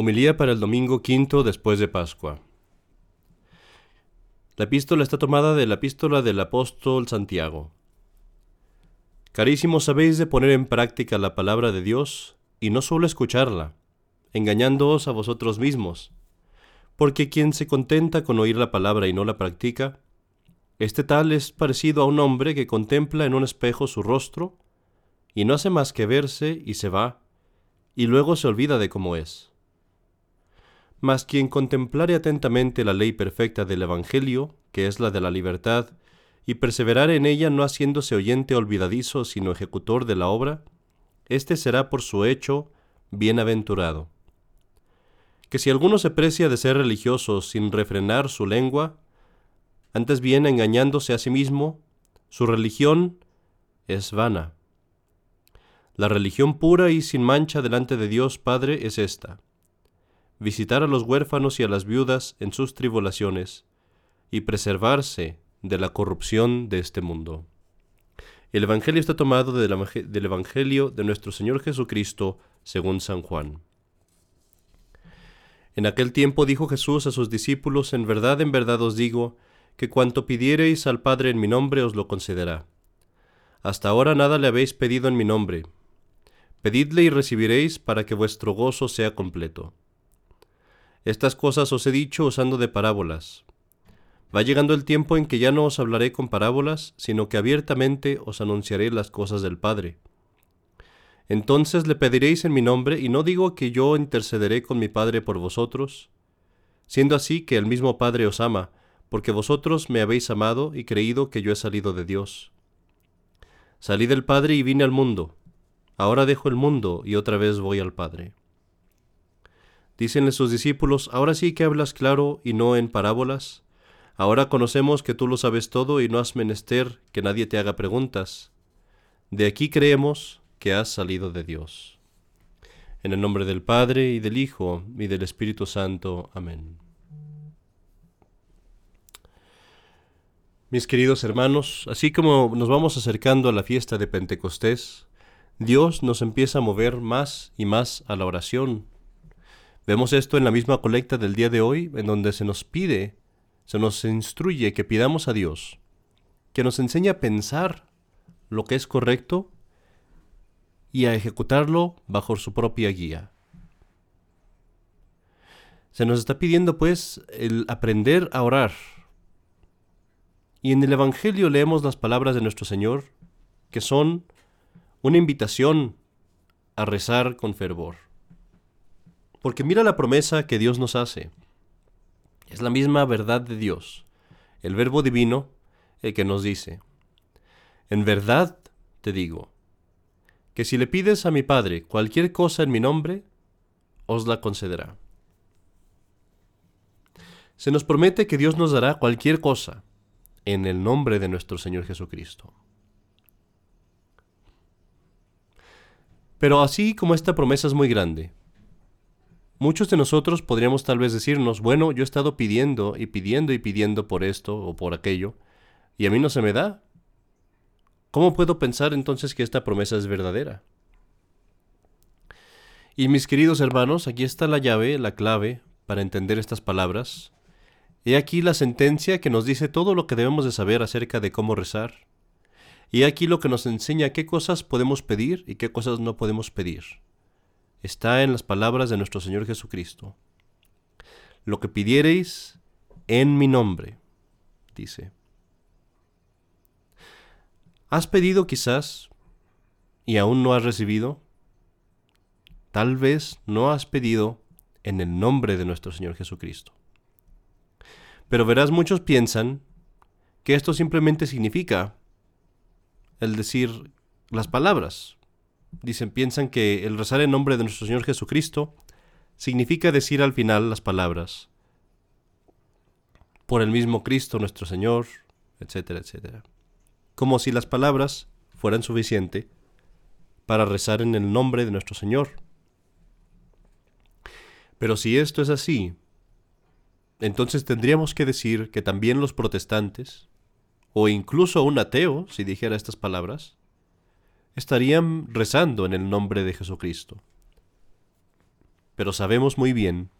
Homilía para el domingo quinto después de Pascua. La epístola está tomada de la epístola del apóstol Santiago. Carísimos, sabéis de poner en práctica la palabra de Dios y no solo escucharla, engañándoos a vosotros mismos, porque quien se contenta con oír la palabra y no la practica, este tal es parecido a un hombre que contempla en un espejo su rostro y no hace más que verse y se va, y luego se olvida de cómo es. Mas quien contemplare atentamente la ley perfecta del Evangelio, que es la de la libertad, y perseverar en ella no haciéndose oyente olvidadizo, sino ejecutor de la obra, éste será por su hecho bienaventurado. Que si alguno se precia de ser religioso sin refrenar su lengua, antes bien engañándose a sí mismo, su religión es vana. La religión pura y sin mancha delante de Dios Padre es esta visitar a los huérfanos y a las viudas en sus tribulaciones, y preservarse de la corrupción de este mundo. El Evangelio está tomado del Evangelio de nuestro Señor Jesucristo según San Juan. En aquel tiempo dijo Jesús a sus discípulos, En verdad, en verdad os digo, que cuanto pidiereis al Padre en mi nombre os lo concederá. Hasta ahora nada le habéis pedido en mi nombre. Pedidle y recibiréis para que vuestro gozo sea completo. Estas cosas os he dicho usando de parábolas. Va llegando el tiempo en que ya no os hablaré con parábolas, sino que abiertamente os anunciaré las cosas del Padre. Entonces le pediréis en mi nombre, y no digo que yo intercederé con mi Padre por vosotros, siendo así que el mismo Padre os ama, porque vosotros me habéis amado y creído que yo he salido de Dios. Salí del Padre y vine al mundo. Ahora dejo el mundo y otra vez voy al Padre. Dícenle sus discípulos, ahora sí que hablas claro y no en parábolas. Ahora conocemos que tú lo sabes todo y no has menester que nadie te haga preguntas. De aquí creemos que has salido de Dios. En el nombre del Padre y del Hijo y del Espíritu Santo. Amén. Mis queridos hermanos, así como nos vamos acercando a la fiesta de Pentecostés, Dios nos empieza a mover más y más a la oración, Vemos esto en la misma colecta del día de hoy, en donde se nos pide, se nos instruye que pidamos a Dios, que nos enseñe a pensar lo que es correcto y a ejecutarlo bajo su propia guía. Se nos está pidiendo pues el aprender a orar. Y en el Evangelio leemos las palabras de nuestro Señor, que son una invitación a rezar con fervor. Porque mira la promesa que Dios nos hace. Es la misma verdad de Dios, el verbo divino, el que nos dice, en verdad te digo, que si le pides a mi Padre cualquier cosa en mi nombre, os la concederá. Se nos promete que Dios nos dará cualquier cosa en el nombre de nuestro Señor Jesucristo. Pero así como esta promesa es muy grande, Muchos de nosotros podríamos tal vez decirnos, bueno, yo he estado pidiendo y pidiendo y pidiendo por esto o por aquello, y a mí no se me da. ¿Cómo puedo pensar entonces que esta promesa es verdadera? Y mis queridos hermanos, aquí está la llave, la clave para entender estas palabras. He aquí la sentencia que nos dice todo lo que debemos de saber acerca de cómo rezar. Y aquí lo que nos enseña qué cosas podemos pedir y qué cosas no podemos pedir está en las palabras de nuestro Señor Jesucristo. Lo que pidiereis en mi nombre, dice. ¿Has pedido quizás y aún no has recibido? Tal vez no has pedido en el nombre de nuestro Señor Jesucristo. Pero verás, muchos piensan que esto simplemente significa el decir las palabras, dicen, piensan que el rezar en nombre de nuestro Señor Jesucristo significa decir al final las palabras, por el mismo Cristo nuestro Señor, etcétera, etcétera. Como si las palabras fueran suficiente para rezar en el nombre de nuestro Señor. Pero si esto es así, entonces tendríamos que decir que también los protestantes, o incluso un ateo, si dijera estas palabras, estarían rezando en el nombre de Jesucristo. pero sabemos muy bien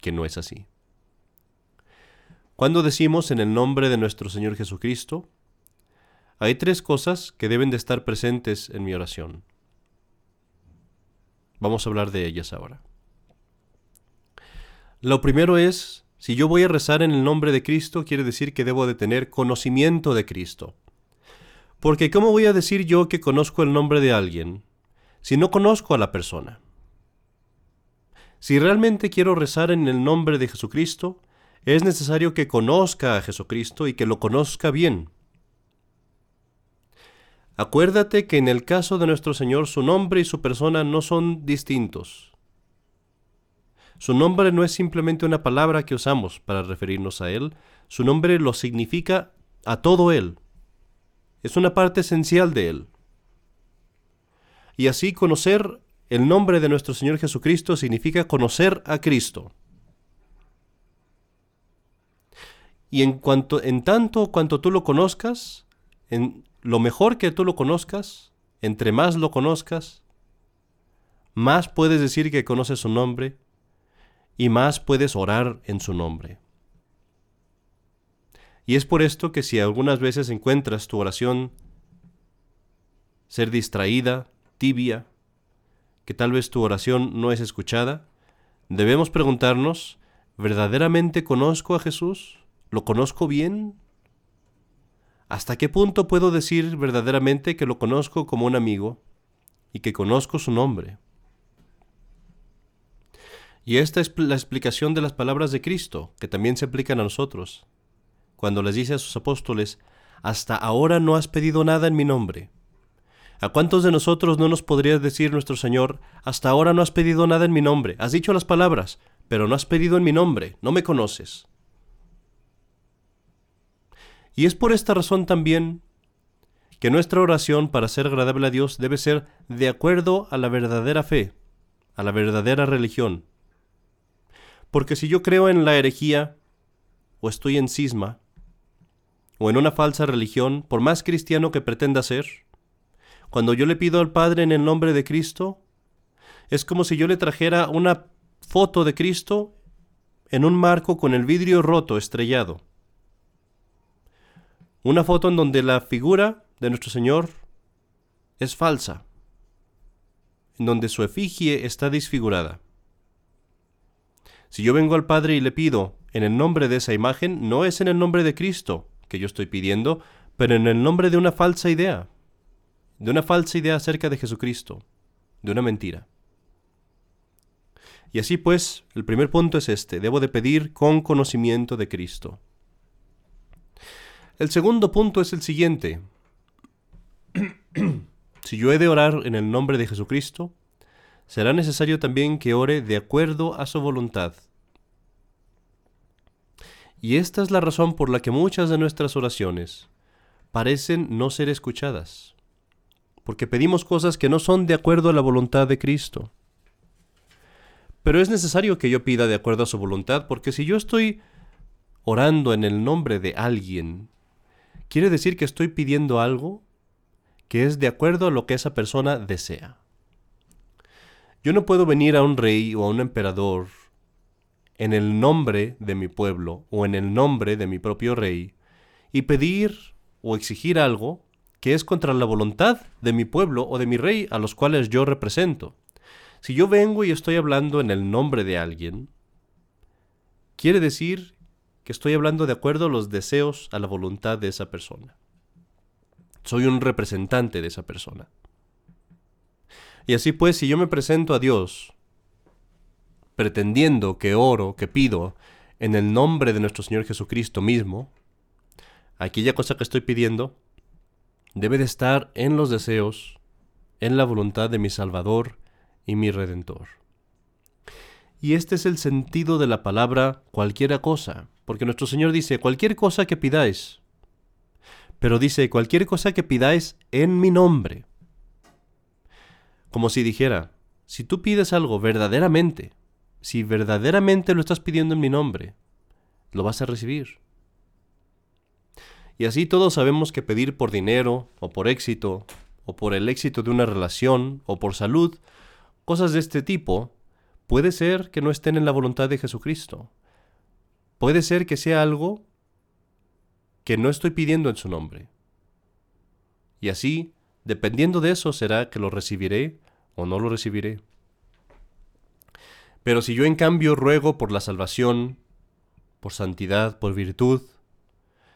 que no es así. Cuando decimos en el nombre de nuestro Señor Jesucristo, hay tres cosas que deben de estar presentes en mi oración. Vamos a hablar de ellas ahora. Lo primero es, si yo voy a rezar en el nombre de Cristo, quiere decir que debo de tener conocimiento de Cristo. Porque ¿cómo voy a decir yo que conozco el nombre de alguien si no conozco a la persona? Si realmente quiero rezar en el nombre de Jesucristo, es necesario que conozca a Jesucristo y que lo conozca bien. Acuérdate que en el caso de nuestro Señor su nombre y su persona no son distintos. Su nombre no es simplemente una palabra que usamos para referirnos a Él, su nombre lo significa a todo Él. Es una parte esencial de Él. Y así conocer el nombre de nuestro Señor Jesucristo significa conocer a Cristo. Y en cuanto en tanto cuanto tú lo conozcas, en lo mejor que tú lo conozcas, entre más lo conozcas, más puedes decir que conoces su nombre y más puedes orar en su nombre. Y es por esto que si algunas veces encuentras tu oración ser distraída, tibia, que tal vez tu oración no es escuchada, debemos preguntarnos, ¿verdaderamente conozco a Jesús? ¿Lo conozco bien? ¿Hasta qué punto puedo decir verdaderamente que lo conozco como un amigo y que conozco su nombre? Y esta es la explicación de las palabras de Cristo, que también se aplican a nosotros, cuando les dice a sus apóstoles, hasta ahora no has pedido nada en mi nombre. ¿A cuántos de nosotros no nos podría decir nuestro Señor, hasta ahora no has pedido nada en mi nombre? Has dicho las palabras, pero no has pedido en mi nombre, no me conoces. Y es por esta razón también que nuestra oración para ser agradable a Dios debe ser de acuerdo a la verdadera fe, a la verdadera religión. Porque si yo creo en la herejía, o estoy en cisma, o en una falsa religión, por más cristiano que pretenda ser, cuando yo le pido al Padre en el nombre de Cristo, es como si yo le trajera una foto de Cristo en un marco con el vidrio roto, estrellado. Una foto en donde la figura de nuestro Señor es falsa, en donde su efigie está disfigurada. Si yo vengo al Padre y le pido en el nombre de esa imagen, no es en el nombre de Cristo que yo estoy pidiendo, pero en el nombre de una falsa idea de una falsa idea acerca de Jesucristo, de una mentira. Y así pues, el primer punto es este, debo de pedir con conocimiento de Cristo. El segundo punto es el siguiente. si yo he de orar en el nombre de Jesucristo, será necesario también que ore de acuerdo a su voluntad. Y esta es la razón por la que muchas de nuestras oraciones parecen no ser escuchadas porque pedimos cosas que no son de acuerdo a la voluntad de Cristo. Pero es necesario que yo pida de acuerdo a su voluntad, porque si yo estoy orando en el nombre de alguien, quiere decir que estoy pidiendo algo que es de acuerdo a lo que esa persona desea. Yo no puedo venir a un rey o a un emperador en el nombre de mi pueblo o en el nombre de mi propio rey y pedir o exigir algo que es contra la voluntad de mi pueblo o de mi rey a los cuales yo represento. Si yo vengo y estoy hablando en el nombre de alguien, quiere decir que estoy hablando de acuerdo a los deseos, a la voluntad de esa persona. Soy un representante de esa persona. Y así pues, si yo me presento a Dios pretendiendo que oro, que pido, en el nombre de nuestro Señor Jesucristo mismo, aquella cosa que estoy pidiendo debe de estar en los deseos, en la voluntad de mi Salvador y mi Redentor. Y este es el sentido de la palabra cualquiera cosa, porque nuestro Señor dice cualquier cosa que pidáis, pero dice cualquier cosa que pidáis en mi nombre. Como si dijera, si tú pides algo verdaderamente, si verdaderamente lo estás pidiendo en mi nombre, lo vas a recibir. Y así todos sabemos que pedir por dinero, o por éxito, o por el éxito de una relación, o por salud, cosas de este tipo, puede ser que no estén en la voluntad de Jesucristo. Puede ser que sea algo que no estoy pidiendo en su nombre. Y así, dependiendo de eso, será que lo recibiré o no lo recibiré. Pero si yo en cambio ruego por la salvación, por santidad, por virtud,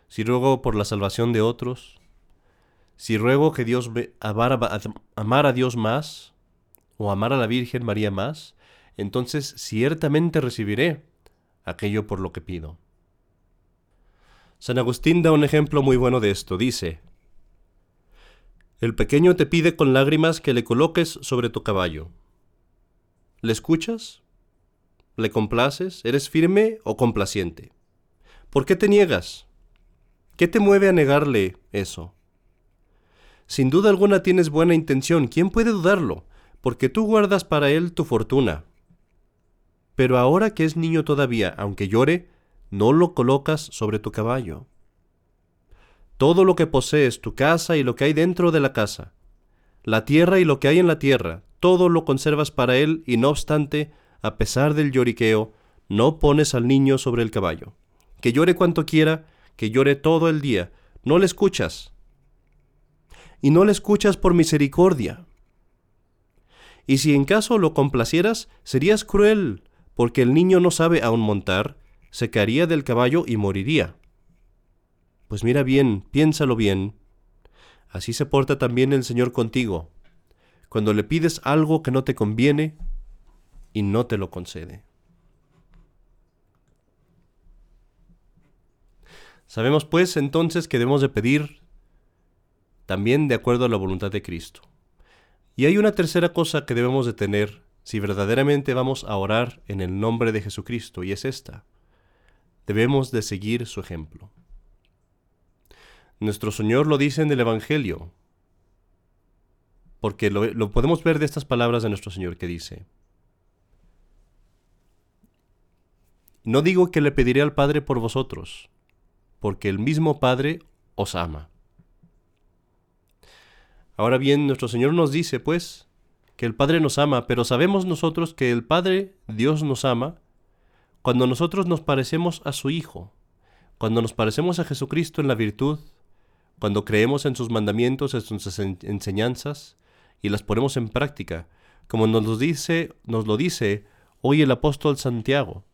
si ruego por la salvación de otros, si ruego que Dios amara, amar a Dios más, o amar a la Virgen María más, entonces ciertamente recibiré aquello por lo que pido. San Agustín da un ejemplo muy bueno de esto. Dice, El pequeño te pide con lágrimas que le coloques sobre tu caballo. ¿Le escuchas? ¿Le complaces? ¿Eres firme o complaciente? ¿Por qué te niegas? ¿Qué te mueve a negarle eso? Sin duda alguna tienes buena intención, ¿quién puede dudarlo? Porque tú guardas para él tu fortuna. Pero ahora que es niño todavía, aunque llore, no lo colocas sobre tu caballo. Todo lo que posees, tu casa y lo que hay dentro de la casa, la tierra y lo que hay en la tierra, todo lo conservas para él y no obstante, a pesar del lloriqueo, no pones al niño sobre el caballo. Que llore cuanto quiera, que llore todo el día, no le escuchas. Y no le escuchas por misericordia. Y si en caso lo complacieras, serías cruel, porque el niño no sabe aún montar, se caería del caballo y moriría. Pues mira bien, piénsalo bien. Así se porta también el Señor contigo, cuando le pides algo que no te conviene, y no te lo concede. Sabemos pues entonces que debemos de pedir también de acuerdo a la voluntad de Cristo. Y hay una tercera cosa que debemos de tener si verdaderamente vamos a orar en el nombre de Jesucristo, y es esta. Debemos de seguir su ejemplo. Nuestro Señor lo dice en el Evangelio, porque lo, lo podemos ver de estas palabras de nuestro Señor que dice, No digo que le pediré al Padre por vosotros, porque el mismo Padre os ama. Ahora bien, nuestro Señor nos dice, pues, que el Padre nos ama, pero sabemos nosotros que el Padre, Dios nos ama, cuando nosotros nos parecemos a su Hijo, cuando nos parecemos a Jesucristo en la virtud, cuando creemos en sus mandamientos, en sus enseñanzas, y las ponemos en práctica, como nos lo dice, nos lo dice hoy el apóstol Santiago.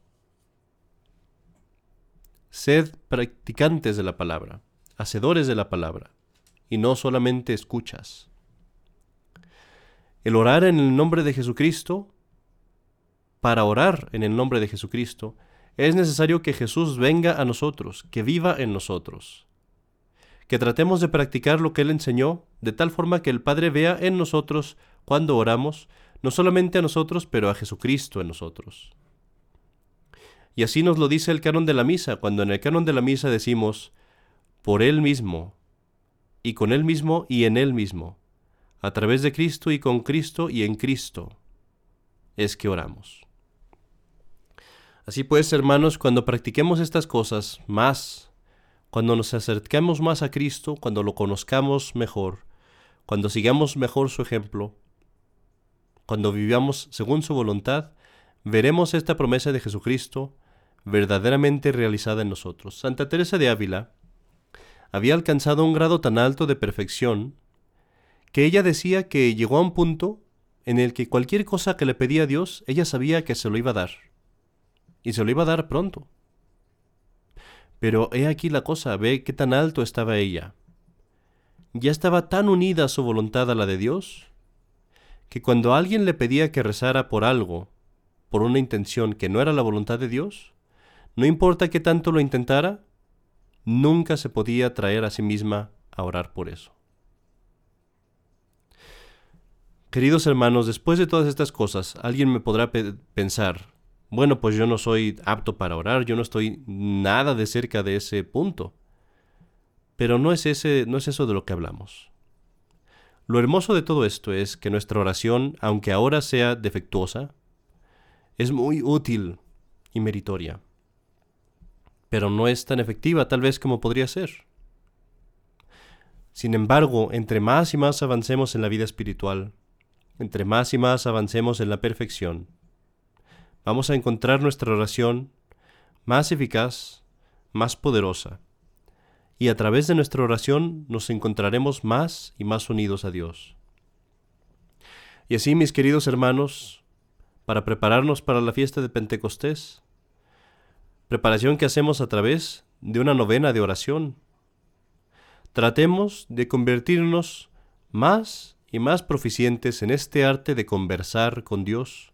Sed practicantes de la palabra, hacedores de la palabra, y no solamente escuchas. El orar en el nombre de Jesucristo, para orar en el nombre de Jesucristo, es necesario que Jesús venga a nosotros, que viva en nosotros, que tratemos de practicar lo que Él enseñó, de tal forma que el Padre vea en nosotros, cuando oramos, no solamente a nosotros, pero a Jesucristo en nosotros. Y así nos lo dice el canon de la misa, cuando en el canon de la misa decimos, por Él mismo, y con Él mismo y en Él mismo, a través de Cristo y con Cristo y en Cristo, es que oramos. Así pues, hermanos, cuando practiquemos estas cosas más, cuando nos acerquemos más a Cristo, cuando lo conozcamos mejor, cuando sigamos mejor su ejemplo, cuando vivamos según su voluntad, veremos esta promesa de Jesucristo verdaderamente realizada en nosotros. Santa Teresa de Ávila había alcanzado un grado tan alto de perfección que ella decía que llegó a un punto en el que cualquier cosa que le pedía a Dios, ella sabía que se lo iba a dar. Y se lo iba a dar pronto. Pero he aquí la cosa, ve qué tan alto estaba ella. Ya estaba tan unida su voluntad a la de Dios, que cuando alguien le pedía que rezara por algo, por una intención que no era la voluntad de Dios, no importa que tanto lo intentara, nunca se podía traer a sí misma a orar por eso. Queridos hermanos, después de todas estas cosas, alguien me podrá pensar, bueno, pues yo no soy apto para orar, yo no estoy nada de cerca de ese punto. Pero no es ese, no es eso de lo que hablamos. Lo hermoso de todo esto es que nuestra oración, aunque ahora sea defectuosa, es muy útil y meritoria pero no es tan efectiva tal vez como podría ser. Sin embargo, entre más y más avancemos en la vida espiritual, entre más y más avancemos en la perfección, vamos a encontrar nuestra oración más eficaz, más poderosa. Y a través de nuestra oración nos encontraremos más y más unidos a Dios. Y así, mis queridos hermanos, para prepararnos para la fiesta de Pentecostés, preparación que hacemos a través de una novena de oración, tratemos de convertirnos más y más proficientes en este arte de conversar con Dios.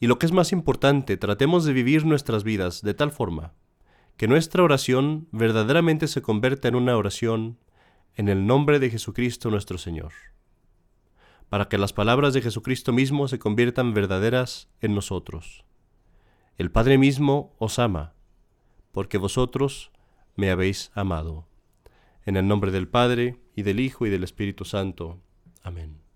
Y lo que es más importante, tratemos de vivir nuestras vidas de tal forma que nuestra oración verdaderamente se convierta en una oración en el nombre de Jesucristo nuestro Señor para que las palabras de Jesucristo mismo se conviertan verdaderas en nosotros. El Padre mismo os ama, porque vosotros me habéis amado. En el nombre del Padre, y del Hijo, y del Espíritu Santo. Amén.